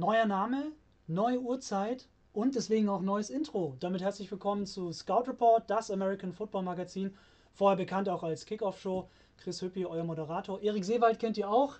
neuer Name, neue Uhrzeit und deswegen auch neues Intro. Damit herzlich willkommen zu Scout Report, das American Football Magazin, vorher bekannt auch als Kickoff Show. Chris Hüppi, euer Moderator. Erik Seewald kennt ihr auch,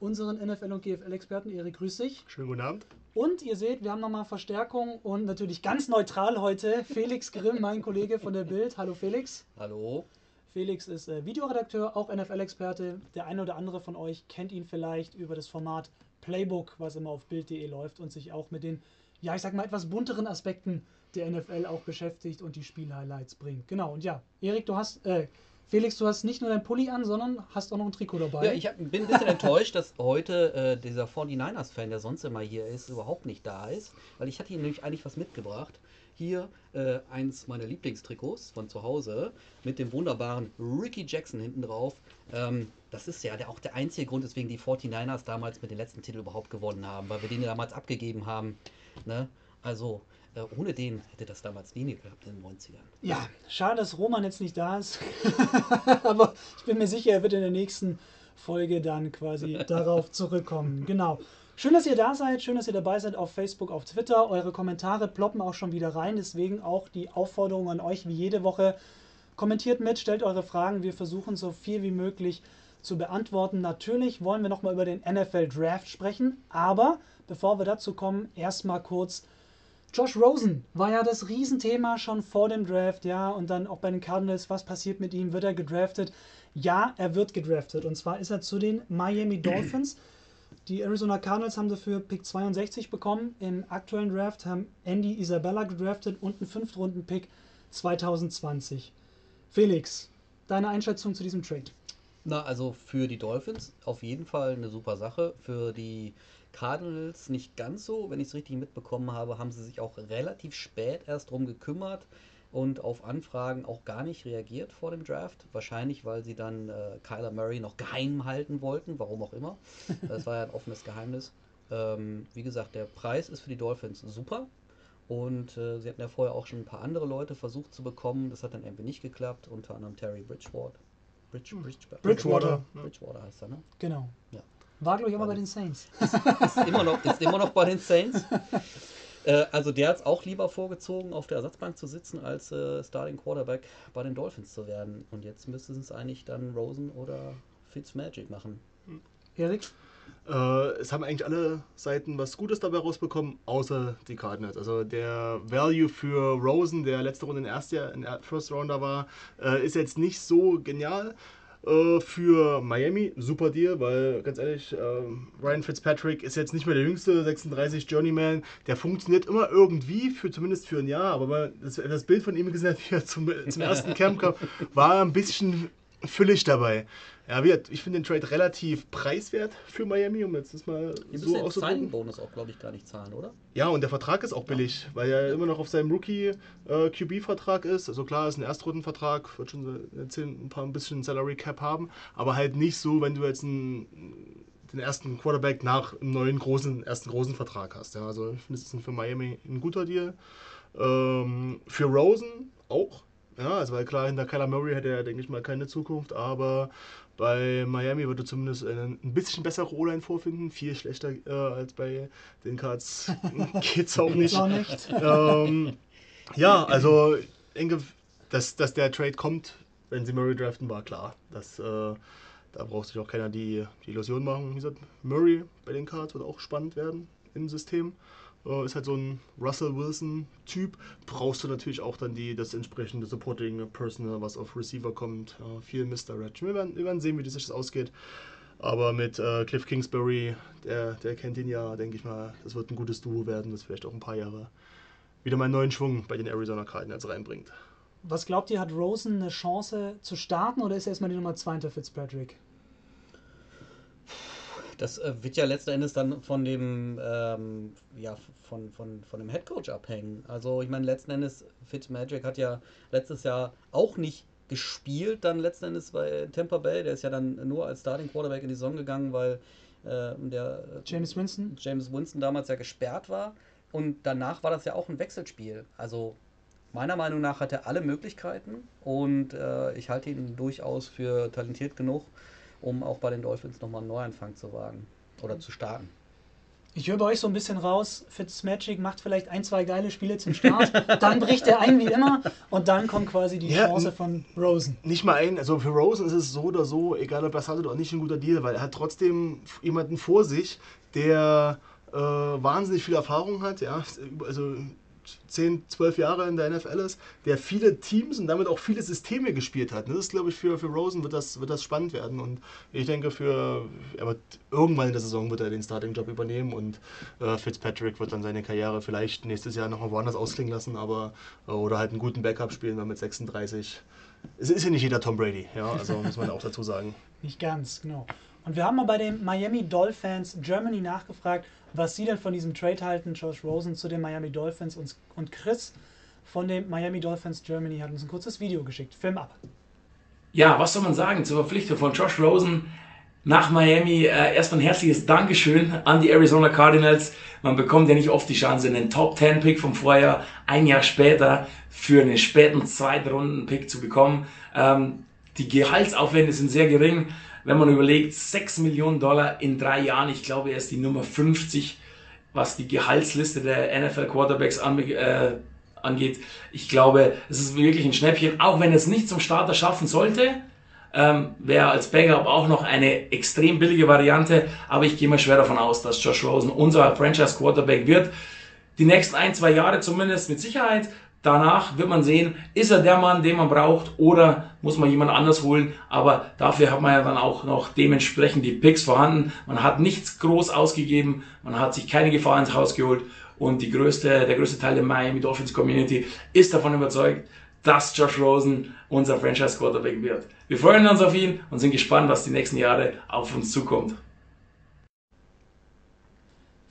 unseren NFL- und GFL-Experten. Erik, grüß dich. Schönen guten Abend. Und ihr seht, wir haben nochmal Verstärkung und natürlich ganz neutral heute Felix Grimm, mein Kollege von der Bild. Hallo Felix. Hallo. Felix ist äh, Videoredakteur, auch NFL-Experte. Der eine oder andere von euch kennt ihn vielleicht über das Format Playbook, was immer auf Bild.de läuft und sich auch mit den, ja, ich sag mal, etwas bunteren Aspekten der NFL auch beschäftigt und die Spielhighlights bringt. Genau, und ja, Erik, du hast, äh, Felix, du hast nicht nur dein Pulli an, sondern hast auch noch ein Trikot dabei. Ja, ich hab, bin ein bisschen enttäuscht, dass heute äh, dieser 49ers-Fan, der sonst immer hier ist, überhaupt nicht da ist. Weil ich hatte ihm nämlich eigentlich was mitgebracht. Hier äh, eins meiner Lieblingstrikots von zu Hause mit dem wunderbaren Ricky Jackson hinten drauf. Ähm, das ist ja der, auch der einzige Grund, weswegen die 49ers damals mit den letzten Titel überhaupt gewonnen haben, weil wir den damals abgegeben haben. Ne? Also, äh, ohne den hätte das damals nie gehabt in den 90ern. Ja, schade, dass Roman jetzt nicht da ist. Aber ich bin mir sicher, er wird in der nächsten Folge dann quasi darauf zurückkommen. Genau. Schön, dass ihr da seid, schön, dass ihr dabei seid auf Facebook, auf Twitter. Eure Kommentare ploppen auch schon wieder rein, deswegen auch die Aufforderung an euch wie jede Woche. Kommentiert mit, stellt eure Fragen, wir versuchen so viel wie möglich zu beantworten. Natürlich wollen wir nochmal über den NFL Draft sprechen, aber bevor wir dazu kommen, erstmal kurz Josh Rosen war ja das Riesenthema schon vor dem Draft, ja, und dann auch bei den Cardinals, was passiert mit ihm, wird er gedraftet? Ja, er wird gedraftet und zwar ist er zu den Miami Dolphins. Die Arizona Cardinals haben dafür Pick 62 bekommen. Im aktuellen Draft haben Andy Isabella gedraftet und einen Fünftrunden-Pick 2020. Felix, deine Einschätzung zu diesem Trade? Na, also für die Dolphins auf jeden Fall eine super Sache. Für die Cardinals nicht ganz so. Wenn ich es richtig mitbekommen habe, haben sie sich auch relativ spät erst drum gekümmert und auf Anfragen auch gar nicht reagiert vor dem Draft. Wahrscheinlich, weil sie dann äh, Kyler Murray noch geheim halten wollten, warum auch immer. Das war ja ein offenes Geheimnis. Ähm, wie gesagt, der Preis ist für die Dolphins super. Und äh, sie hatten ja vorher auch schon ein paar andere Leute versucht zu bekommen. Das hat dann irgendwie nicht geklappt, unter anderem Terry Bridgewater. Bridge, Bridge, Bridgewater. Bridgewater heißt er, ne? Genau. Ja. War, glaube ich, aber bei den Saints. Ist immer noch, ist immer noch bei den Saints. Äh, also der hat es auch lieber vorgezogen, auf der Ersatzbank zu sitzen, als äh, Starting Quarterback bei den Dolphins zu werden. Und jetzt müssten es eigentlich dann Rosen oder Fitzmagic machen. Erik? Äh, es haben eigentlich alle Seiten was Gutes dabei rausbekommen, außer die Cardinals. Also der Value für Rosen, der letzte Runde in erster in First Rounder war, äh, ist jetzt nicht so genial. Äh, für Miami, super Deal, weil ganz ehrlich, äh, Ryan Fitzpatrick ist jetzt nicht mehr der jüngste, 36 Journeyman. Der funktioniert immer irgendwie, für zumindest für ein Jahr. Aber das, das Bild von ihm gesehen, wie er zum, zum ersten Camp kam, war ein bisschen füllig dabei. Ja, wie, ich finde den Trade relativ preiswert für Miami, um jetzt das mal Die so auszudrücken. Signing-Bonus auch, glaube ich, gar nicht zahlen, oder? Ja, und der Vertrag ist auch billig, weil er immer noch auf seinem Rookie-QB-Vertrag ist. Also klar, ist ein Erstrundenvertrag, wird schon ein paar ein bisschen Salary Cap haben, aber halt nicht so, wenn du jetzt einen, den ersten Quarterback nach einem neuen großen, ersten großen Vertrag hast. Ja, also ich finde, das ist für Miami ein guter Deal. Ähm, für Rosen auch. Ja, also weil klar, hinter Kyler Murray hätte er, denke ich mal, keine Zukunft, aber bei Miami würde zumindest ein bisschen bessere O-Line vorfinden. Viel schlechter äh, als bei den Cards geht's auch nicht. Auch nicht. ähm, ja, also denke, dass, dass der Trade kommt, wenn sie Murray draften, war klar. Das, äh, da braucht sich auch keiner die, die Illusion machen. Wie gesagt, Murray bei den Cards wird auch spannend werden im System. Äh, ist halt so ein Russell Wilson-Typ. Brauchst du natürlich auch dann die, das entsprechende Supporting Personal, was auf Receiver kommt. Äh, viel Misdirection. Wir werden, wir werden sehen, wie sich das ausgeht. Aber mit äh, Cliff Kingsbury, der, der kennt ihn ja, denke ich mal, das wird ein gutes Duo werden, das vielleicht auch ein paar Jahre wieder mal einen neuen Schwung bei den Arizona Cardinals reinbringt. Was glaubt ihr, hat Rosen eine Chance zu starten oder ist er erstmal die Nummer 2 hinter Fitzpatrick? Das äh, wird ja letzten Endes dann von dem, ähm, ja, von, von, von dem Headcoach abhängen. Also ich meine, letzten Endes, Fitzmagic hat ja letztes Jahr auch nicht gespielt, dann letzten Endes bei Tampa Bay. Der ist ja dann nur als Starting Quarterback in die Saison gegangen, weil äh, der äh, James Winston? James Winston damals ja gesperrt war. Und danach war das ja auch ein Wechselspiel. Also meiner Meinung nach hat er alle Möglichkeiten und äh, ich halte ihn durchaus für talentiert genug, um auch bei den Dolphins nochmal einen Neuanfang zu wagen oder zu starten. Ich höre bei euch so ein bisschen raus, Fitzmagic macht vielleicht ein, zwei geile Spiele zum Start, dann bricht er ein wie immer und dann kommt quasi die Ja, Chance von Rosen. Nicht mal ein, also für Rosen ist es so oder so, egal ob er es hat oder nicht, ein guter Deal, weil er hat trotzdem jemanden vor sich, der äh, wahnsinnig viel Erfahrung hat, ja, also 10, 12 Jahre in der NFL ist, der viele Teams und damit auch viele Systeme gespielt hat. Das ist, glaube ich, für, für Rosen wird das, wird das spannend werden und ich denke, für er wird, irgendwann in der Saison wird er den Starting-Job übernehmen und äh, Fitzpatrick wird dann seine Karriere vielleicht nächstes Jahr nochmal woanders ausklingen lassen, aber äh, oder halt einen guten Backup spielen, weil mit 36 es ist ja nicht jeder Tom Brady, ja, also muss man auch dazu sagen. Nicht ganz, genau. Und wir haben mal bei den Miami Dolphins Germany nachgefragt, was sie denn von diesem Trade halten. Josh Rosen zu den Miami Dolphins und, und Chris von den Miami Dolphins Germany hat uns ein kurzes Video geschickt. Film ab. Ja, was soll man sagen zur Verpflichtung von Josh Rosen nach Miami? Äh, erstmal ein herzliches Dankeschön an die Arizona Cardinals. Man bekommt ja nicht oft die Chance, einen Top 10 Pick vom Vorjahr ein Jahr später für einen späten Zweitrunden Pick zu bekommen. Ähm, die Gehaltsaufwände sind sehr gering. Wenn man überlegt, 6 Millionen Dollar in drei Jahren, ich glaube, er ist die Nummer 50, was die Gehaltsliste der NFL Quarterbacks anbe äh, angeht. Ich glaube, es ist wirklich ein Schnäppchen, auch wenn es nicht zum Starter schaffen sollte. Ähm, Wäre als Backup auch noch eine extrem billige Variante, aber ich gehe mal schwer davon aus, dass Josh Rosen unser Franchise Quarterback wird. Die nächsten ein, zwei Jahre zumindest mit Sicherheit. Danach wird man sehen, ist er der Mann, den man braucht, oder muss man jemand anders holen. Aber dafür hat man ja dann auch noch dementsprechend die Picks vorhanden. Man hat nichts groß ausgegeben, man hat sich keine Gefahr ins Haus geholt. Und die größte, der größte Teil der Miami Dolphins Community ist davon überzeugt, dass Josh Rosen unser Franchise Quarterback wird. Wir freuen uns auf ihn und sind gespannt, was die nächsten Jahre auf uns zukommt.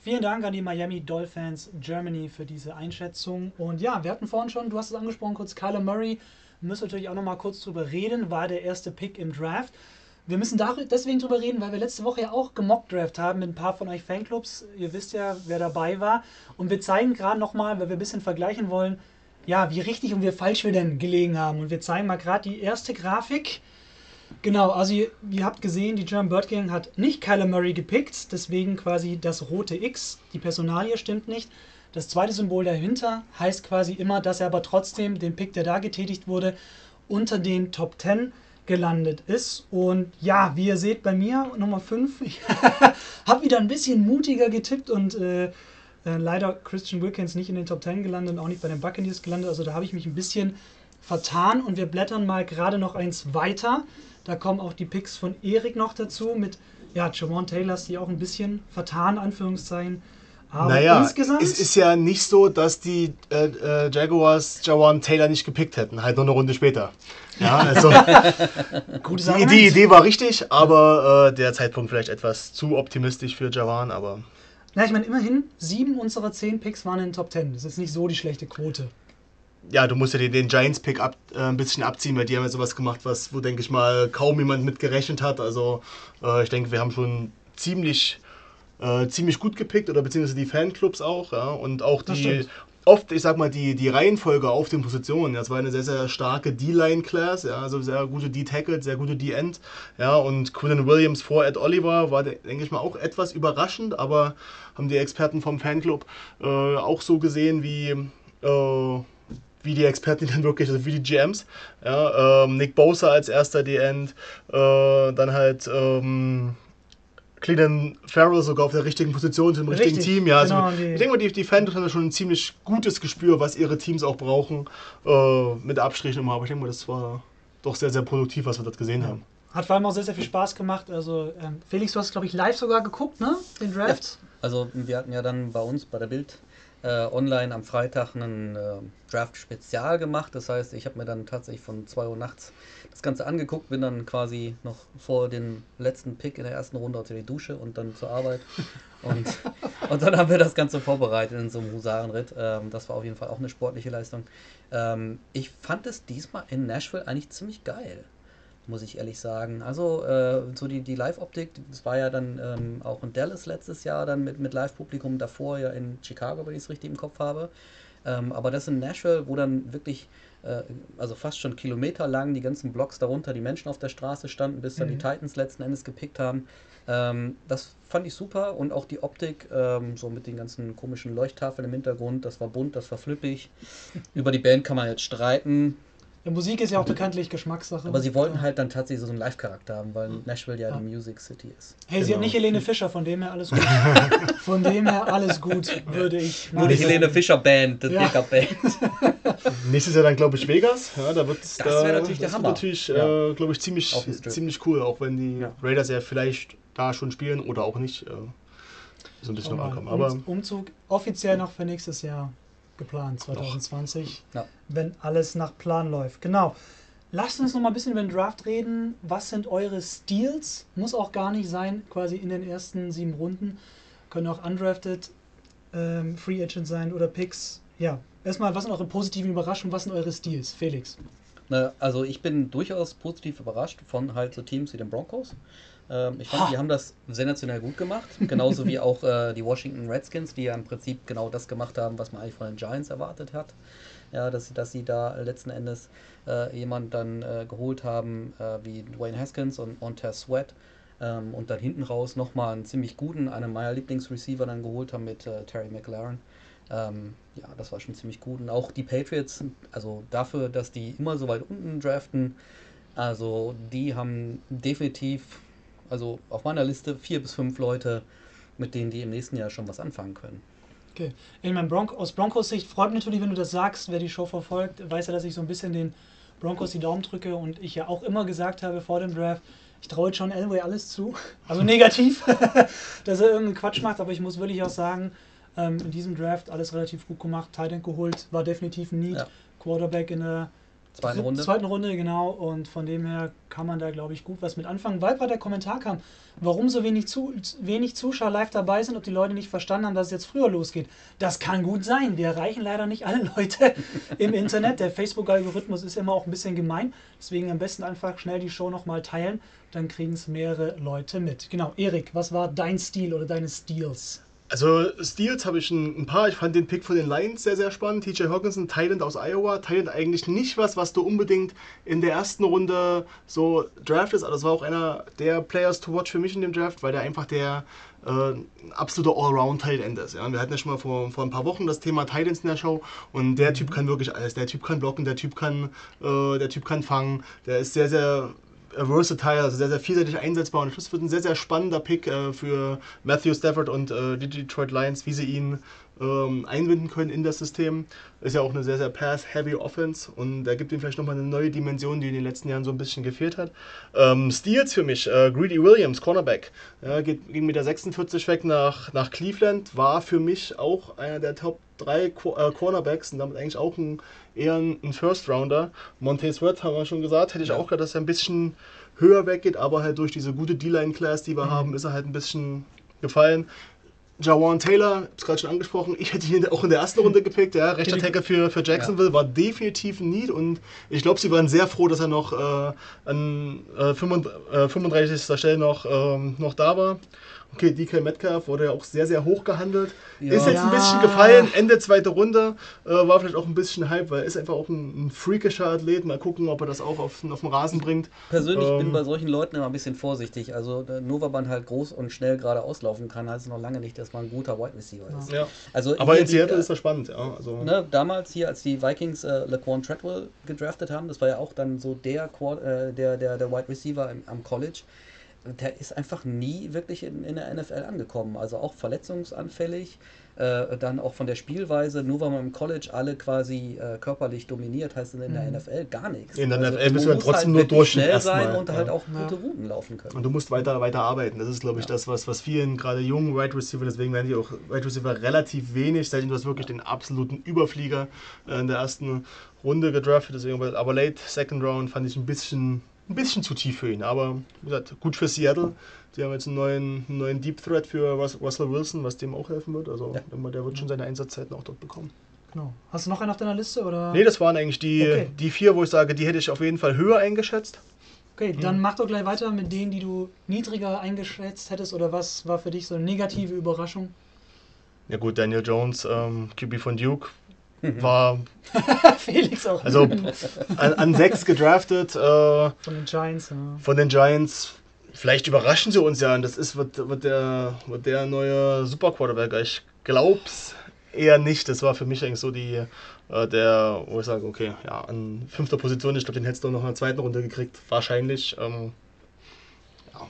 Vielen Dank an die Miami Dolphins Germany für diese Einschätzung. Und ja, wir hatten vorhin schon, du hast es angesprochen, kurz Kyler Murray. Müssen natürlich auch nochmal kurz drüber reden, war der erste Pick im Draft. Wir müssen deswegen drüber reden, weil wir letzte Woche ja auch gemockt Draft haben mit ein paar von euch Fanclubs. Ihr wisst ja, wer dabei war. Und wir zeigen gerade nochmal, weil wir ein bisschen vergleichen wollen, ja, wie richtig und wie falsch wir denn gelegen haben. Und wir zeigen mal gerade die erste Grafik. Genau, also ihr, ihr, habt gesehen, die German Bird Gang hat nicht Kyler Murray gepickt, deswegen quasi das rote X. Die Personalie stimmt nicht. Das zweite Symbol dahinter heißt quasi immer, dass er aber trotzdem den Pick, der da getätigt wurde, unter den Top 10 gelandet ist. Und ja, wie ihr seht bei mir, Nummer 5, ich habe wieder ein bisschen mutiger getippt und äh, äh, leider Christian Wilkins nicht in den Top 10 gelandet und auch nicht bei den Buccaneers gelandet. Also da habe ich mich ein bisschen vertan und wir blättern mal gerade noch eins weiter. Da kommen auch die Picks von Erik noch dazu mit ja, Javon Taylors, die auch ein bisschen vertan, Anführungszeichen. Aber naja, insgesamt es ist ja nicht so, dass die äh, äh, Jaguars Jawan Taylor nicht gepickt hätten, halt nur eine Runde später. Ja, also die, die, Idee war richtig, aber äh, der Zeitpunkt vielleicht etwas zu optimistisch für Jawan, aber. Na, ich meine, immerhin, sieben unserer zehn Picks waren in den Top Ten. Das ist nicht so die schlechte Quote ja, du musst ja den, den Giants-Pick ab, äh, ein bisschen abziehen, weil die haben ja sowas gemacht, was, wo, denke ich mal, kaum jemand mit gerechnet hat. Also äh, ich denke, wir haben schon ziemlich, äh, ziemlich gut gepickt, oder beziehungsweise die Fanclubs auch, ja, und auch die, oft, ich sag mal, die, die Reihenfolge auf den Positionen. Das war eine sehr, sehr starke D-Line-Class, ja, also sehr gute D-Tackle, sehr gute D-End. Ja, und Quinn Williams vor Ed Oliver war, denke ich mal, auch etwas überraschend, aber haben die Experten vom Fanclub äh, auch so gesehen wie äh, wie die Experten dann wirklich, also wie die GMs. Ja, ähm, Nick Bosa als erster D-End, äh, dann halt ähm, Cleveland Farrell sogar auf der richtigen Position, im richtigen Richtig, Team. Ja, also genau, ich denke mal, die, die Fans haben schon ein ziemlich gutes Gespür, was ihre Teams auch brauchen, äh, mit Abstrichen immer. Aber ich denke mal, das war doch sehr, sehr produktiv, was wir dort gesehen ja. haben. Hat vor allem auch sehr, sehr viel Spaß gemacht. Also, ähm, Felix, du hast, glaube ich, live sogar geguckt, ne? Den Draft. Ja. Also, wir hatten ja dann bei uns bei der Bild online am Freitag einen äh, Draft-Spezial gemacht. Das heißt, ich habe mir dann tatsächlich von 2 Uhr nachts das Ganze angeguckt, bin dann quasi noch vor dem letzten Pick in der ersten Runde unter die Dusche und dann zur Arbeit. Und, und dann haben wir das Ganze vorbereitet in so einem Husarenritt. Ähm, das war auf jeden Fall auch eine sportliche Leistung. Ähm, ich fand es diesmal in Nashville eigentlich ziemlich geil muss ich ehrlich sagen. Also äh, so die, die Live-Optik, das war ja dann ähm, auch in Dallas letztes Jahr dann mit, mit Live-Publikum, davor ja in Chicago, wenn ich es richtig im Kopf habe. Ähm, aber das in Nashville, wo dann wirklich, äh, also fast schon kilometerlang die ganzen Blocks darunter, die Menschen auf der Straße standen, bis dann die Mhm. Titans letzten Endes gepickt haben. Ähm, das fand ich super und auch die Optik, ähm, so mit den ganzen komischen Leuchttafeln im Hintergrund, das war bunt, das war flippig. Über die Band kann man jetzt streiten, Ja, Musik ist ja auch bekanntlich Geschmackssache. aber sie wollten Ja. halt dann tatsächlich so einen Live-Charakter haben, weil Nashville ja Ja. die Music City ist. Hey, sie hat Genau. nicht Helene Fischer, von dem her alles gut. von dem her alles gut, würde ich Nur die sagen. Helene Fischer Band, die Ja. Band. Nächstes Jahr dann, glaube ich, Vegas. Ja, da wird's, Das da, wär natürlich der das Hammer. Natürlich, äh, glaube ich, ziemlich, ziemlich cool, auch wenn die Ja. Raiders ja vielleicht da schon spielen oder auch nicht. Äh, so ein bisschen noch mal, ankommen. Aber Um- Umzug offiziell noch für nächstes Jahr geplant, 2020, Ja. wenn alles nach Plan läuft. Genau. Lasst uns noch mal ein bisschen über den Draft reden. Was sind eure Steals? Muss auch gar nicht sein, quasi in den ersten sieben Runden. Können auch undrafted ähm, Free Agent sein oder Picks. Ja, erstmal, was sind eure positiven Überraschungen? Was sind eure Steals? Felix. Na, also ich bin durchaus positiv überrascht von halt so Teams wie den Broncos. Ähm, ich fand, Ha. die haben das sensationell gut gemacht. Genauso wie auch äh, die Washington Redskins, die ja im Prinzip genau das gemacht haben, was man eigentlich von den Giants erwartet hat. Ja, dass sie, dass sie da letzten Endes äh, jemanden dann äh, geholt haben äh, wie Dwayne Haskins und Montez Sweat. Ähm, und dann hinten raus nochmal einen ziemlich guten, einen meiner Lieblingsreceiver dann geholt haben mit äh, Terry McLaren. Ähm, ja, das war schon ziemlich gut. Und auch die Patriots, also dafür, dass die immer so weit unten draften, also die haben definitiv, also auf meiner Liste vier bis fünf Leute, mit denen die im nächsten Jahr schon was anfangen können. Okay. Ich meine, Bronco, aus Broncos Sicht freut mich natürlich, wenn du das sagst. Wer die Show verfolgt, weiß ja, dass ich so ein bisschen den Broncos die Daumen drücke und ich ja auch immer gesagt habe vor dem Draft, ich traue jetzt John Elway alles zu. Also negativ, dass er irgendeinen Quatsch macht, aber ich muss wirklich auch sagen, ähm, in diesem Draft alles relativ gut gemacht. Tight End geholt, war definitiv ein Need. Ja. Quarterback in der Zweite Dritt- Runde. Zweiten Runde, genau. Und von dem her kann man da, glaube ich, gut was mit anfangen. Weil gerade der Kommentar kam, warum so wenig, zu, wenig Zuschauer live dabei sind, ob die Leute nicht verstanden haben, dass es jetzt früher losgeht. Das kann gut sein. Wir erreichen leider nicht alle Leute im Internet. Der Facebook-Algorithmus ist immer auch ein bisschen gemein. Deswegen am besten einfach schnell die Show nochmal teilen. Dann kriegen es mehrere Leute mit. Genau. Erik, was war dein Stil oder deine Steals? Also Steals habe ich ein, paar. Ich fand den Pick von den Lions sehr, sehr spannend. TJ Hawkinson, Thailand aus Iowa. Thailand eigentlich nicht was, was du unbedingt in der ersten Runde so draftest. Aber das war auch einer der Players to watch für mich in dem Draft, weil der einfach der äh, ein absoluter Allround-Tight-End ist. Ja? Wir hatten ja schon mal vor, vor ein paar Wochen das Thema Titans in der Show und der Typ kann wirklich alles. Der Typ kann blocken, der Typ kann, äh, der Typ kann fangen. Der ist sehr, sehr versatile, also sehr, sehr vielseitig einsetzbar. Und das wird ein sehr, sehr spannender Pick äh, für Matthew Stafford und äh, die Detroit Lions, wie sie ihn ähm, einbinden können in das System. Ist ja auch eine sehr, sehr pass-heavy Offense und da gibt ihm vielleicht nochmal eine neue Dimension, die in den letzten Jahren so ein bisschen gefehlt hat. Ähm, Steals für mich, äh, Greedy Williams, Cornerback, ja, geht, ging mit der 46 weg nach, nach Cleveland, war für mich auch einer der Top 3 Qu äh, Cornerbacks und damit eigentlich auch ein, eher ein, First-Rounder. Montez Sweat haben wir schon gesagt, hätte ich Ja. auch gedacht, dass er ein bisschen höher weggeht, aber halt durch diese gute D-Line-Class, die wir haben, ist er halt ein bisschen gefallen. Jawan Taylor, ich gerade schon angesprochen, ich hätte ihn auch in der ersten Runde gepickt, ja, rechter Tackle für, für Jacksonville, war definitiv ein Need und ich glaube, sie waren sehr froh, dass er noch äh, an äh, 35, äh, 35. Stelle noch, ähm, noch da war. Okay, DK Metcalf wurde ja auch sehr, sehr hoch gehandelt. Ja. Ist jetzt ein bisschen gefallen, Ende zweite Runde, äh, war vielleicht auch ein bisschen Hype, weil er ist einfach auch ein, ein freakischer Athlet. Mal gucken, ob er das auch auf, auf den Rasen bringt. Persönlich bin Ähm, bei solchen Leuten immer ein bisschen vorsichtig. Also äh, nur weil man halt groß und schnell gerade auslaufen kann, heißt es noch lange nicht, dass man ein guter Wide Receiver ist. Ja. Also Aber hier in Seattle äh, ist das spannend, ja. Also, ne, damals hier, als die Vikings äh, Laquan Treadwell gedraftet haben, das war ja auch dann so der, Quad, äh, der, der, der Wide Receiver im, am College. Der ist einfach nie wirklich in, in der NFL angekommen. Also auch verletzungsanfällig. Äh, dann auch von der Spielweise, nur weil man im College alle quasi äh, körperlich dominiert, heißt in der Mhm. NFL gar nichts. In der Also NFL bist du man dann muss trotzdem halt nur durch schnell erstmal, sein und halt ja. auch Ja. gute Routen laufen können. Und du musst weiter, weiter arbeiten. Das ist, glaube ich, Ja. das, was, was vielen, gerade jungen Wide Receiver, deswegen werden die auch Wide Receiver relativ wenig, seitdem du hast wirklich den absoluten Überflieger äh, in der ersten Runde gedraftet. Deswegen, aber late Second Round fand ich ein bisschen, ein bisschen zu tief für ihn. Aber wie gesagt, gut für Seattle. Die haben jetzt einen neuen, einen neuen Deep Threat für Rus- Russell Wilson, was dem auch helfen wird. Also Ja. der wird schon seine Einsatzzeiten auch dort bekommen. Genau. Hast du noch einen auf deiner Liste? Oder? Nee, das waren eigentlich die, Okay. die vier, wo ich sage, die hätte ich auf jeden Fall höher eingeschätzt. Okay, dann mach doch gleich weiter mit denen, die du niedriger eingeschätzt hättest. Oder was war für dich so eine negative Überraschung? Ja gut, Daniel Jones, ähm, QB von Duke, war Felix auch. also an, an sechs gedraftet äh, von den Giants. Ja. von den Giants. Vielleicht überraschen sie uns ja und das ist wird, wird, der, wird der neue Super Quarterback. Ich glaub's eher nicht. Das war für mich eigentlich so die äh, der, wo ich sage, okay, ja, an fünfter Position, ich glaube, den hättest du noch in der zweiten Runde gekriegt, wahrscheinlich. Ähm, ja,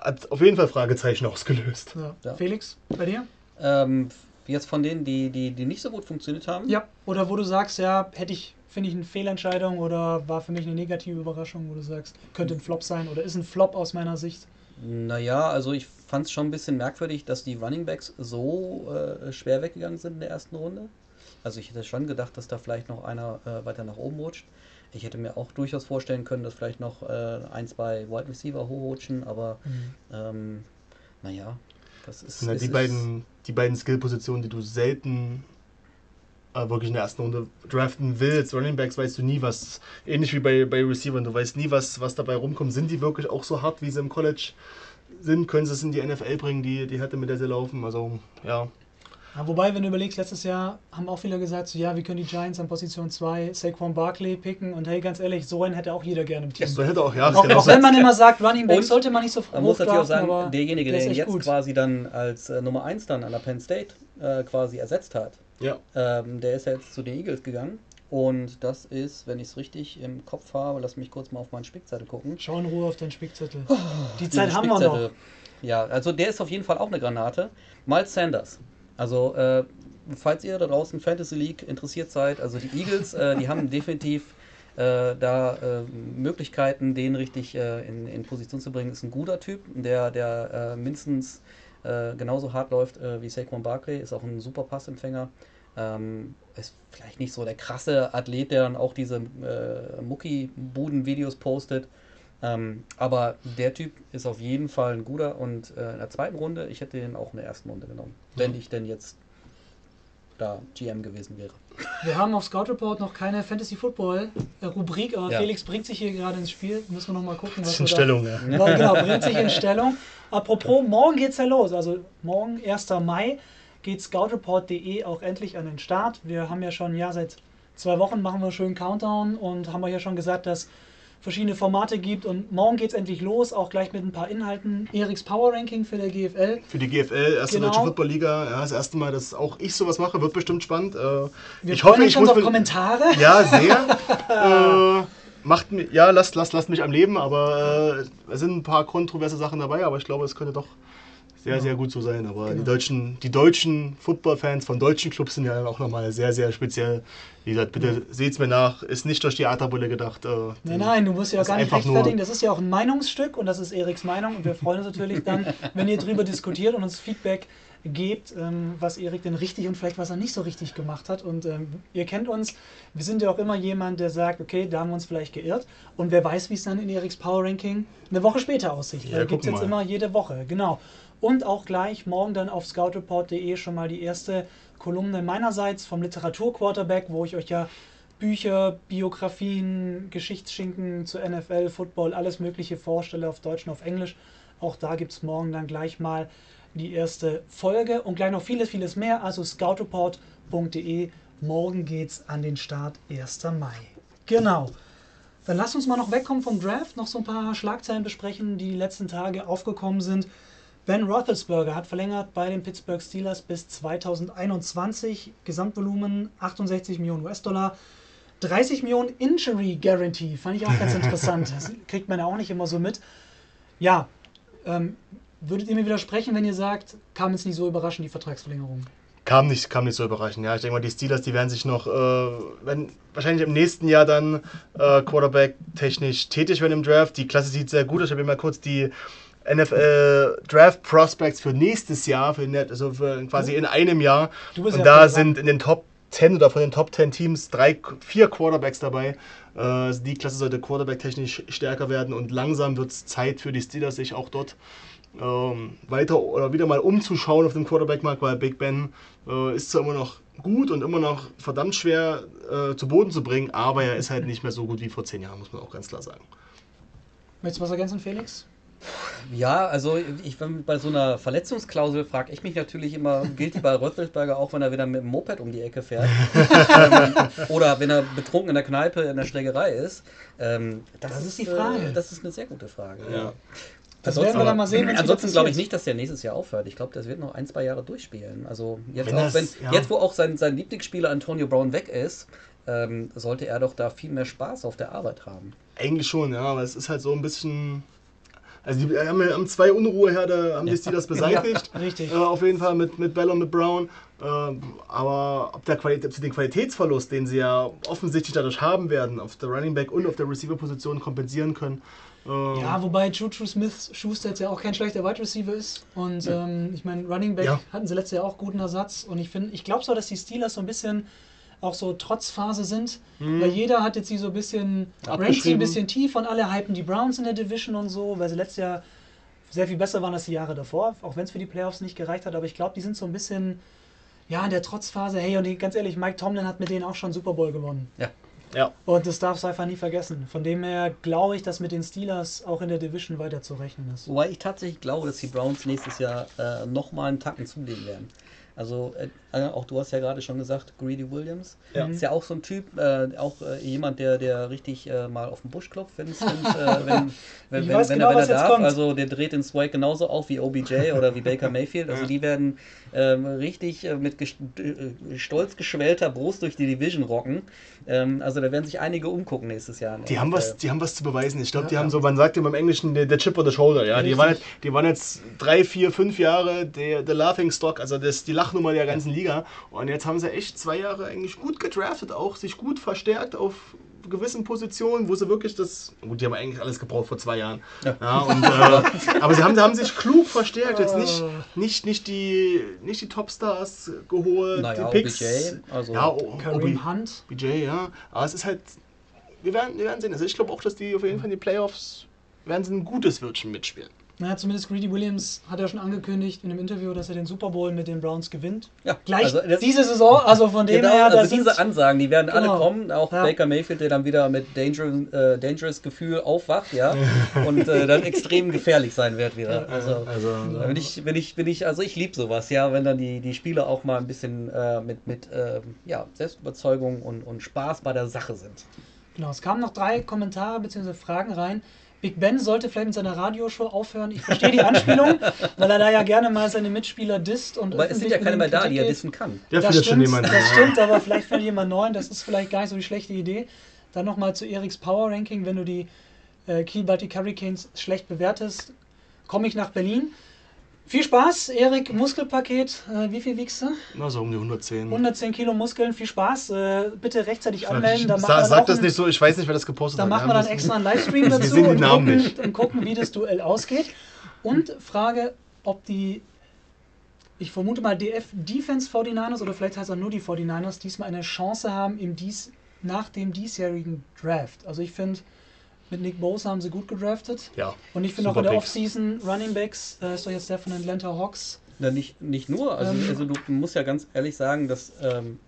hat auf jeden Fall Fragezeichen ausgelöst. Ja. Ja. Felix, bei dir? Ähm, jetzt von denen, die, die, die nicht so gut funktioniert haben. Ja. Oder wo du sagst, ja, hätte ich, finde ich eine Fehlentscheidung oder war für mich eine negative Überraschung, wo du sagst, könnte ein Flop sein oder ist ein Flop aus meiner Sicht. Naja, also ich fand es schon ein bisschen merkwürdig, dass die Running Backs so äh, schwer weggegangen sind in der ersten Runde. Also ich hätte schon gedacht, dass da vielleicht noch einer äh, weiter nach oben rutscht. Ich hätte mir auch durchaus vorstellen können, dass vielleicht noch äh, ein, zwei Wide Receiver hochrutschen, aber ähm, naja, das Das ist, sind halt die beiden, die beiden Skill-Positionen, die du selten äh, wirklich in der ersten Runde draften willst. Running Backs weißt du nie, was, ähnlich wie bei, bei Receivern, du weißt nie, was, was dabei rumkommt. Sind die wirklich auch so hart, wie sie im College sind? Können sie es in die NFL bringen, die, die Härte, mit der sie laufen? Also, ja. Ja, wobei, wenn du überlegst, letztes Jahr haben auch viele gesagt, so, ja, wie können die Giants an Position 2 Saquon Barkley picken und hey, ganz ehrlich, so einen hätte auch jeder gerne im Team. So hätte auch, ja, das Auch, auch wenn man immer sagt, Running Back Und sollte man nicht so Man muss natürlich auch sagen, derjenige, der der jetzt gut. quasi dann als äh, Nummer 1 dann an der Penn State äh, quasi ersetzt hat, Ja. ähm, der ist ja jetzt zu den Eagles gegangen. Und das ist, wenn ich es richtig im Kopf habe, lass mich kurz mal auf meinen Spickzettel gucken. Schau in Ruhe auf deinen Spickzettel. Oh, Die Zeit haben wir noch. Spickzettel. Ja, also der ist auf jeden Fall auch eine Granate. Miles Sanders. Also, äh, falls ihr da draußen Fantasy League interessiert seid, also die Eagles, äh, die haben definitiv äh, da äh, Möglichkeiten, den richtig äh, in, in Position zu bringen. Ist ein guter Typ, der, der äh, mindestens genauso hart läuft wie Saquon Barkley, ist auch ein super Passempfänger. Ähm, ist vielleicht nicht so der krasse Athlet, der dann auch diese Mucki-Buden-Videos postet. Ähm, aber der Typ ist auf jeden Fall ein guter und äh, in der zweiten Runde, ich hätte den auch in der ersten Runde genommen, wenn ich denn jetzt da GM gewesen wäre. Wir haben auf Scout Report noch keine Fantasy Football äh, Rubrik, aber Ja. Felix bringt sich hier gerade ins Spiel. Müssen wir noch mal gucken, was in wir da- Stellung, ja. Ja, genau, bringt sich in Stellung. Apropos, morgen geht's ja los. Also morgen, 1. Mai, geht scoutreport.de auch endlich an den Start. Wir haben ja schon, ja, seit zwei Wochen machen wir schön Countdown und haben euch ja schon gesagt, dass verschiedene Formate gibt und morgen geht's endlich los, auch gleich mit ein paar Inhalten. Eriks Power Ranking für der GFL. Für die GFL, erste Genau. Deutsche Football-Liga, ja, das erste Mal, dass auch ich sowas mache, wird bestimmt spannend. Äh, Wir ich hoffe, ich schon muss auf Kommentare. Ja, sehr. äh, macht mir, ja, lasst, lasst, lasst mich am Leben, aber äh, es sind ein paar kontroverse Sachen dabei, aber ich glaube, es könnte doch sehr, sehr gut so sein. Aber Genau. die deutschen, die deutschen Football-Fans von deutschen Clubs sind ja dann auch nochmal sehr, sehr speziell. Wie gesagt, bitte seht's mir nach, ist nicht durch die Theaterbrille gedacht. Äh, Nein, nein, du musst ja gar nicht rechtfertigen. Das ist ja auch ein Meinungsstück und das ist Eriks Meinung. Und wir freuen uns natürlich dann, wenn ihr drüber diskutiert und uns Feedback gebt, ähm, was Erik denn richtig und vielleicht was er nicht so richtig gemacht hat. Und ähm, ihr kennt uns, wir sind ja auch immer jemand, der sagt, okay, da haben wir uns vielleicht geirrt. Und wer weiß, wie es dann in Eriks Power Ranking eine Woche später aussieht. Ja, da gibt es jetzt mal. immer jede Woche, genau. Und auch gleich morgen dann auf scoutreport.de schon mal die erste Kolumne meinerseits vom Literaturquarterback, wo ich euch ja Bücher, Biografien, Geschichtsschinken zu NFL, Football, alles Mögliche vorstelle auf Deutsch und auf Englisch. Auch da gibt es morgen dann gleich mal die erste Folge und gleich noch vieles, vieles mehr. Also scoutreport.de. Morgen geht's an den Start 1. Mai. Genau. Dann lasst uns mal noch wegkommen vom Draft, noch so ein paar Schlagzeilen besprechen, die die letzten Tage aufgekommen sind. Ben Roethlisberger hat verlängert bei den Pittsburgh Steelers bis 2021. Gesamtvolumen 68 Millionen US-Dollar. 30 Millionen Injury Guarantee. Fand ich auch ganz interessant. Das kriegt man ja auch nicht immer so mit. Ja, ähm, würdet ihr mir widersprechen, wenn ihr sagt, kam jetzt nicht so überraschend die Vertragsverlängerung? Kam nicht, kam nicht so überraschend. Ja, ich denke mal, die Steelers, die werden sich noch, äh, wenn, wahrscheinlich im nächsten Jahr dann äh, Quarterback technisch tätig werden im Draft. Die Klasse sieht sehr gut aus. Ich habe mir mal kurz die NFL Draft Prospects für nächstes Jahr, für, also für quasi in einem Jahr. Und ja da sind in den Top 10 oder von den Top 10 Teams drei, vier Quarterbacks dabei. Äh, die Klasse sollte Quarterback technisch stärker werden und langsam wird es Zeit für die Steelers, sich auch dort ähm, weiter oder wieder mal umzuschauen auf dem Quarterback-Markt, weil Big Ben äh, ist zwar immer noch gut und immer noch verdammt schwer äh, zu Boden zu bringen, aber er ist halt nicht mehr so gut wie vor zehn Jahren, muss man auch ganz klar sagen. Möchtest du was ergänzen, Felix? Ja, also ich, wenn, bei so einer Verletzungsklausel frage ich mich natürlich immer, gilt die bei Röttelsberger auch, wenn er wieder mit dem Moped um die Ecke fährt? ähm, oder wenn er betrunken in der Kneipe in der Schlägerei ist? Ähm, das, Das ist die äh, Frage. das ist eine sehr gute Frage. Ja. Das werden wir dann mal sehen, Ansonsten glaube ich nicht, dass der nächstes Jahr aufhört. Ich glaube, das wird noch ein, zwei Jahre durchspielen. Also jetzt, Wenn auch, das- wenn, ja. jetzt wo auch sein, sein Lieblingsspieler Antonio Brown weg ist, ähm, sollte er doch da viel mehr Spaß auf der Arbeit haben. Eigentlich schon, ja, aber es ist halt so ein bisschen. Also die haben, haben zwei Unruheherde, haben die Steelers beseitigt. richtig. Äh, auf jeden Fall mit, mit Bell und mit Brown. Ähm, aber ob, der Quali ob sie den Qualitätsverlust, den sie ja offensichtlich dadurch haben werden, auf der Running Back und auf der Receiver-Position kompensieren können. äh, Ja, wobei Juju Smith Schuster jetzt ja auch kein schlechter Wide Receiver ist. Und ähm, ich meine, Running Back Ja. hatten sie letztes Jahr auch guten Ersatz. Und ich finde, ich glaube so, dass die Steelers so ein bisschen auch so Trotzphase sind. Weil jeder hat jetzt sie so ein bisschen, rankt sie ein bisschen tief und alle hypen die Browns in der Division und so, weil sie letztes Jahr sehr viel besser waren als die Jahre davor, auch wenn es für die Playoffs nicht gereicht hat. Aber ich glaube, die sind so ein bisschen, ja, in der Trotzphase. Hey, und die, ganz ehrlich, Mike Tomlin hat mit denen auch schon Super Bowl gewonnen. Ja. ja. Und das darfst du einfach nie vergessen. Von dem her glaube ich, dass mit den Steelers auch in der Division weiter zu rechnen ist. Wobei ich tatsächlich glaube, dass die Browns nächstes Jahr äh, nochmal einen Tacken zulegen werden. Also, äh, auch du hast ja gerade schon gesagt, Greedy Williams. Ja. Ist ja auch so ein Typ, äh, auch äh, jemand, der, der richtig äh, mal auf den Busch klopft, wenn's, wenn's, äh, wenn, wenn, wenn, genau, er, wenn er jetzt darf. kommt. Also, der dreht den Swag genauso auf wie OBJ oder wie Baker Mayfield. Also, die werden ähm, richtig äh, mit ges- äh, stolz geschwellter Brust durch die Division rocken. Ähm, also, da werden sich einige umgucken nächstes Jahr. Die haben was, äh, die haben was zu beweisen. Ich glaube, die Ja, haben ja. so, man sagt ja im Englischen, der, der Chip on the Shoulder. Ja, die waren, jetzt, die waren jetzt drei, vier, fünf Jahre der, der Laughing Stock, also das, die Lachnummer der ganzen Liga. Und jetzt haben sie echt zwei Jahre eigentlich gut gedraftet, auch sich gut verstärkt auf gewissen Positionen, wo sie wirklich das. Gut, die haben eigentlich alles gebraucht vor zwei Jahren. Ja. und, äh, aber sie haben, sie haben sich klug verstärkt, jetzt nicht, nicht, nicht die, nicht die Topstars geholt, Naja, die Picks. OBJ, also- ja, OB Hunt. BJ, ja. Aber es ist halt. Wir werden, wir werden sehen. Also ich glaube auch, dass die auf jeden Fall in die Playoffs werden sie ein gutes Wörtchen mitspielen. Naja, zumindest Greedy Williams hat ja schon angekündigt in einem Interview, dass er den Super Bowl mit den Browns gewinnt. ja, Gleich also das- diese Saison, also von dem Genau, her, also diese Ansagen, die werden alle Genau. kommen. Auch Ja. Baker Mayfield, der dann wieder mit Dangerous, äh, Dangerous Gefühl aufwacht, ja, und äh, dann extrem gefährlich sein wird wieder. Also, Also, bin ich, bin ich, bin ich, also ich liebe sowas, ja, wenn dann die, die Spieler auch mal ein bisschen äh, mit, mit ähm, ja, Selbstüberzeugung und, und Spaß bei der Sache sind. Genau, es kamen noch drei Kommentare bzw. Fragen rein. Big Ben sollte vielleicht mit seiner Radioshow aufhören. Ich verstehe die Anspielung, weil er da ja gerne mal seine Mitspieler disst und Aber es sind ja keine mehr da, die er geht. wissen kann. der das findet schon stimmt, jemanden. das stimmt, aber vielleicht findet jemand neuen. Das ist vielleicht gar nicht so die schlechte Idee. Dann nochmal zu Eriks Power Ranking. Wenn du die äh, Kiel Baltic Hurricanes schlecht bewertest, komme ich nach Berlin. Viel Spaß, Erik, Muskelpaket. Äh, wie viel wiegst du? Na, so um die 110. 110 Kilo Muskeln, viel Spaß. Äh, bitte rechtzeitig anmelden. Da Sa sag auch das ein- nicht so, ich weiß nicht, wer das gepostet da hat. machen Ja, wir dann extra einen Livestream dazu und, gucken, nicht. und gucken, wie das Duell ausgeht. Und Frage, ob die, ich vermute mal DF Defense 49ers oder vielleicht heißt er nur die 49ers, diesmal eine Chance haben im dies, nach dem diesjährigen Draft. Also ich finde, mit Nick Bosa haben sie gut gedraftet. Ja. Und ich finde auch in der. Offseason Running Backs, äh, ist doch jetzt der von Atlanta Hawks. Na, nicht, nicht nur, also, Ähm. also du musst ja ganz ehrlich sagen, dass ähm,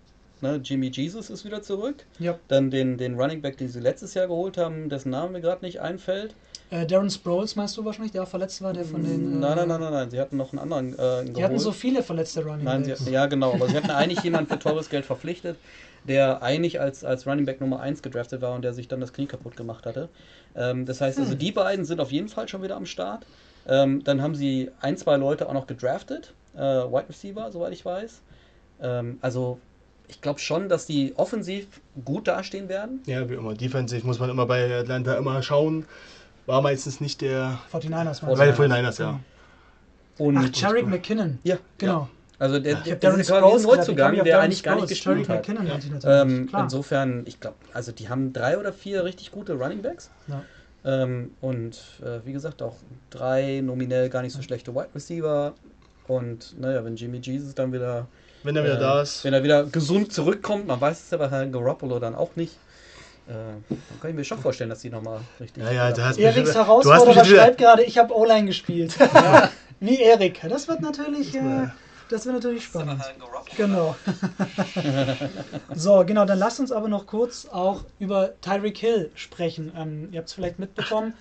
ne, Jimmy Jesus ist wieder zurück. Ja. Dann den, den Running Back, den sie letztes Jahr geholt haben, dessen Name mir gerade nicht einfällt. Äh, Darren Sproles meinst du wahrscheinlich, der auch verletzt war, der von den. Äh, Nein, nein, nein, nein, nein. Sie hatten noch einen anderen äh, geholt. Die hatten so viele verletzte Running Nein, Backs. hatten, ja genau, aber sie hatten eigentlich jemanden für teures Geld verpflichtet, der eigentlich als, als Running Back Nummer 1 gedraftet war und der sich dann das Knie kaputt gemacht hatte. Ähm, das heißt, also Hm. die beiden sind auf jeden Fall schon wieder am Start. Ähm, dann haben sie ein, zwei Leute auch noch gedraftet, äh, Wide Receiver, soweit ich weiß. Ähm, also ich glaube schon, dass die offensiv gut dastehen werden. ja, wie immer. Defensive muss man immer bei Atlanta immer schauen. War meistens nicht der. 49ers meinst du? Bei den 49ers, ja. Und Ach, Jarek McKinnon. ja, Genau. Also der, Ich der, das ist quasi ein Neuzugang, der eigentlich gar nicht gespielt hat. Natürlich. Ähm, Klar. insofern, ich glaube, also die haben drei oder vier richtig gute Running Backs. Ja. Ähm, und äh, wie gesagt, auch drei nominell gar nicht so schlechte Wide Receiver. Und naja, wenn Jimmy Jesus dann wieder, Wenn er wieder äh, da ist. wenn er wieder gesund zurückkommt, man weiß es ja bei Herrn Garoppolo dann auch nicht, äh, dann kann ich mir schon vorstellen, dass die nochmal richtig. Ja, ja, da hast Eriks Du hast Herausforderer mich wieder- schreibt gerade, ich habe O-Line gespielt. Wie Erik. Das wird natürlich, äh, das wird natürlich spannend. Genau. so, genau, dann lasst uns aber noch kurz auch über Tyreek Hill sprechen. Ähm, ihr habt es vielleicht mitbekommen.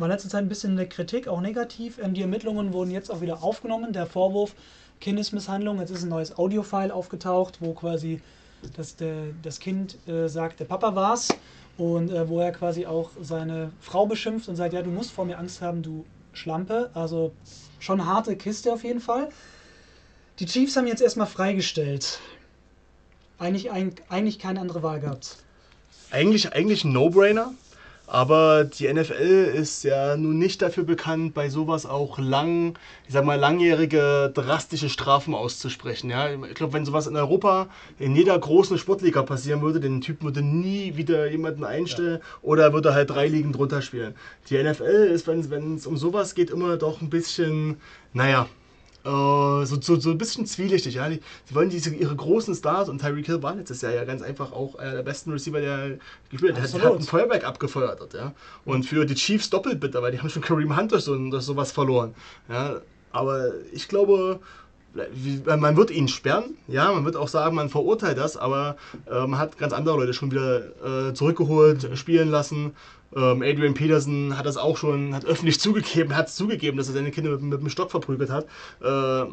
War in letzter Zeit ein bisschen eine Kritik, auch negativ. Ähm, die Ermittlungen wurden jetzt auch wieder aufgenommen. Der Vorwurf Kindesmisshandlung, jetzt ist ein neues Audiofile aufgetaucht, wo quasi das, der, das Kind äh, sagt, der Papa war's. Und äh, wo er quasi auch seine Frau beschimpft und sagt, ja, du musst vor mir Angst haben, du Schlampe. Also schon harte Kiste auf jeden Fall. Die Chiefs haben jetzt erstmal freigestellt. Eigentlich, eigentlich keine andere Wahl gehabt. Eigentlich, eigentlich ein No-Brainer. Aber die NFL ist ja nun nicht dafür bekannt, bei sowas auch lang, ich sag mal, langjährige drastische Strafen auszusprechen. Ja? Ich glaube, wenn sowas in Europa in jeder großen Sportliga passieren würde, den Typ würde nie wieder jemanden einstellen ja. oder würde halt drei Ligen drunter spielen. Die NFL ist, wenn es um sowas geht, immer doch ein bisschen, naja, so, so, so ein bisschen zwielichtig. Ja? Die, sie wollen diese, ihre großen Stars und Tyreek Hill war letztes Jahr ja ganz einfach auch einer der besten Receiver, der gespielt hat. Der hat ein Feuerwerk abgefeuert. Ja? Und für die Chiefs doppelt bitter, weil die haben schon Kareem Hunt durch, so, durch sowas verloren. Ja? Aber ich glaube, man wird ihn sperren, ja, man wird auch sagen, man verurteilt das, aber äh, man hat ganz andere Leute schon wieder äh, zurückgeholt, spielen lassen. Ähm, Adrian Peterson hat das auch schon, hat öffentlich zugegeben, hat zugegeben, dass er seine Kinder mit, mit dem Stock verprügelt hat. Äh,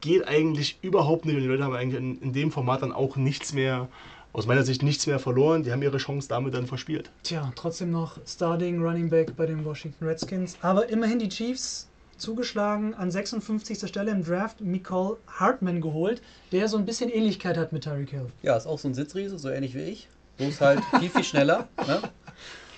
geht eigentlich überhaupt nicht und die Leute haben eigentlich in, in, dem Format dann auch nichts mehr, aus meiner Sicht nichts mehr verloren. Die haben ihre Chance damit dann verspielt. Tja, trotzdem noch Starting Running Back bei den Washington Redskins. Aber immerhin die Chiefs zugeschlagen, an 56. Stelle im Draft Nicole Hartman geholt, der so ein bisschen Ähnlichkeit hat mit Tyreek Hill. Ja, ist auch so ein Sitzriese, so ähnlich wie ich. Bloß halt viel, viel schneller. Ne?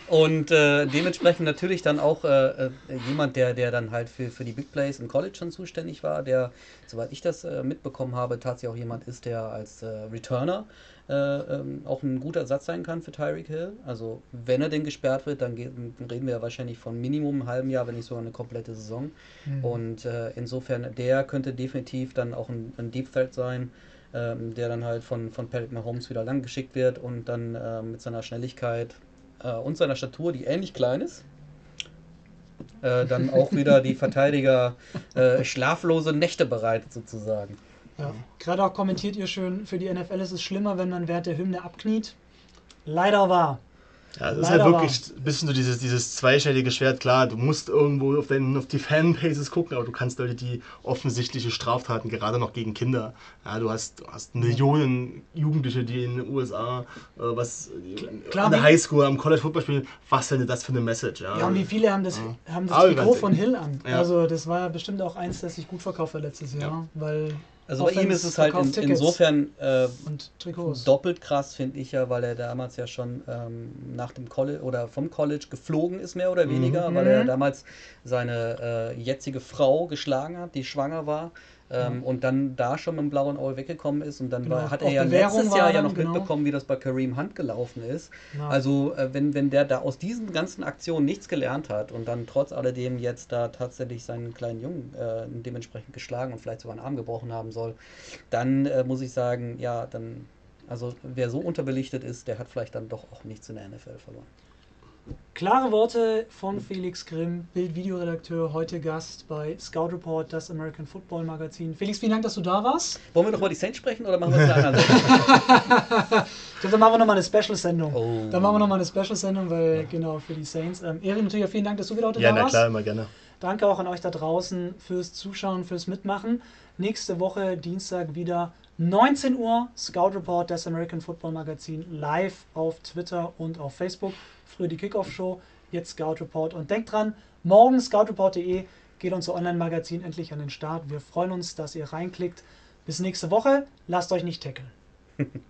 Und äh, dementsprechend natürlich dann auch äh, äh, jemand, der, der dann halt für, für die Big Plays im College schon zuständig war, der, soweit ich das äh, mitbekommen habe, tatsächlich auch jemand ist, der als äh, Returner äh, ähm, auch ein guter Ersatz sein kann für Tyreek Hill. Also wenn er denn gesperrt wird, dann reden wir ja wahrscheinlich von Minimum einem halben Jahr, wenn nicht sogar eine komplette Saison. Mhm. Und insofern, der könnte definitiv dann auch ein, ein Deep Threat sein. Ähm, der dann halt von, von Patrick Mahomes wieder lang geschickt wird und dann äh, mit seiner Schnelligkeit äh, und seiner Statur, die ähnlich klein ist. Äh, dann auch wieder die Verteidiger äh, schlaflose Nächte bereitet, sozusagen. Ja. Gerade auch kommentiert ihr schön, für die NFL ist es schlimmer, wenn man während der Hymne abkniet. Leider wahr. Ja, es ist halt wirklich ein bisschen so dieses, dieses zweischneidige Schwert. Klar, du musst irgendwo auf, den, auf die Fanbases gucken, aber du kannst Leute, die offensichtliche Straftaten, gerade noch gegen Kinder. Ja, du hast, hast Millionen Jugendliche, die in den USA äh, was Klar, an der Highschool, am College Football spielen. Was denn das für eine Message? Ja, ja und wie viele haben das, ja. haben das Trikot von Hill an? Ja. Also, das war ja bestimmt auch eins, das sich gut verkauft hat letztes Jahr, weil also bei ihm ist es halt in, insofern äh, doppelt krass, finde ich ja, weil er damals ja schon ähm, nach dem College oder vom College geflogen ist, mehr oder mhm. weniger, mhm. weil er damals seine äh, jetzige Frau geschlagen hat, die schwanger war. Ähm, mhm. Und dann da schon mit dem blauen Auge weggekommen ist. Und dann genau. war, hat er ja letztes Jahr ja noch genau. mitbekommen, wie das bei Kareem Hunt gelaufen ist. Ja. Also, äh, wenn, wenn der da aus diesen ganzen Aktionen nichts gelernt hat und dann trotz alledem jetzt da tatsächlich seinen kleinen Jungen äh, dementsprechend geschlagen und vielleicht sogar einen Arm gebrochen haben soll, dann äh, muss ich sagen, ja, dann, also wer so unterbelichtet ist, der hat vielleicht dann doch auch nichts in der NFL verloren. Klare Worte von Felix Grimm, Bild-Videoredakteur, heute Gast bei Scout Report, das American Football Magazin. Felix, vielen Dank, dass du da warst. Wollen wir noch über die Saints sprechen oder machen wir es in einer Sendung? ich glaube, dann machen wir nochmal eine Special-Sendung. Oh. Dann machen wir nochmal eine Special-Sendung, weil, ja. genau, für die Saints. Ähm, Erik, natürlich auch vielen Dank, dass du wieder heute ja, da warst. Ja, klar, immer gerne. Danke auch an euch da draußen fürs Zuschauen, fürs Mitmachen. Nächste Woche, Dienstag, wieder 19 Uhr, Scout Report, das American Football Magazin, live auf Twitter und auf Facebook. Früher die Kickoff-Show, jetzt Scout Report. Und denkt dran, morgen scoutreport.de geht unser Online-Magazin endlich an den Start. Wir freuen uns, dass ihr reinklickt. Bis nächste Woche. Lasst euch nicht tackeln.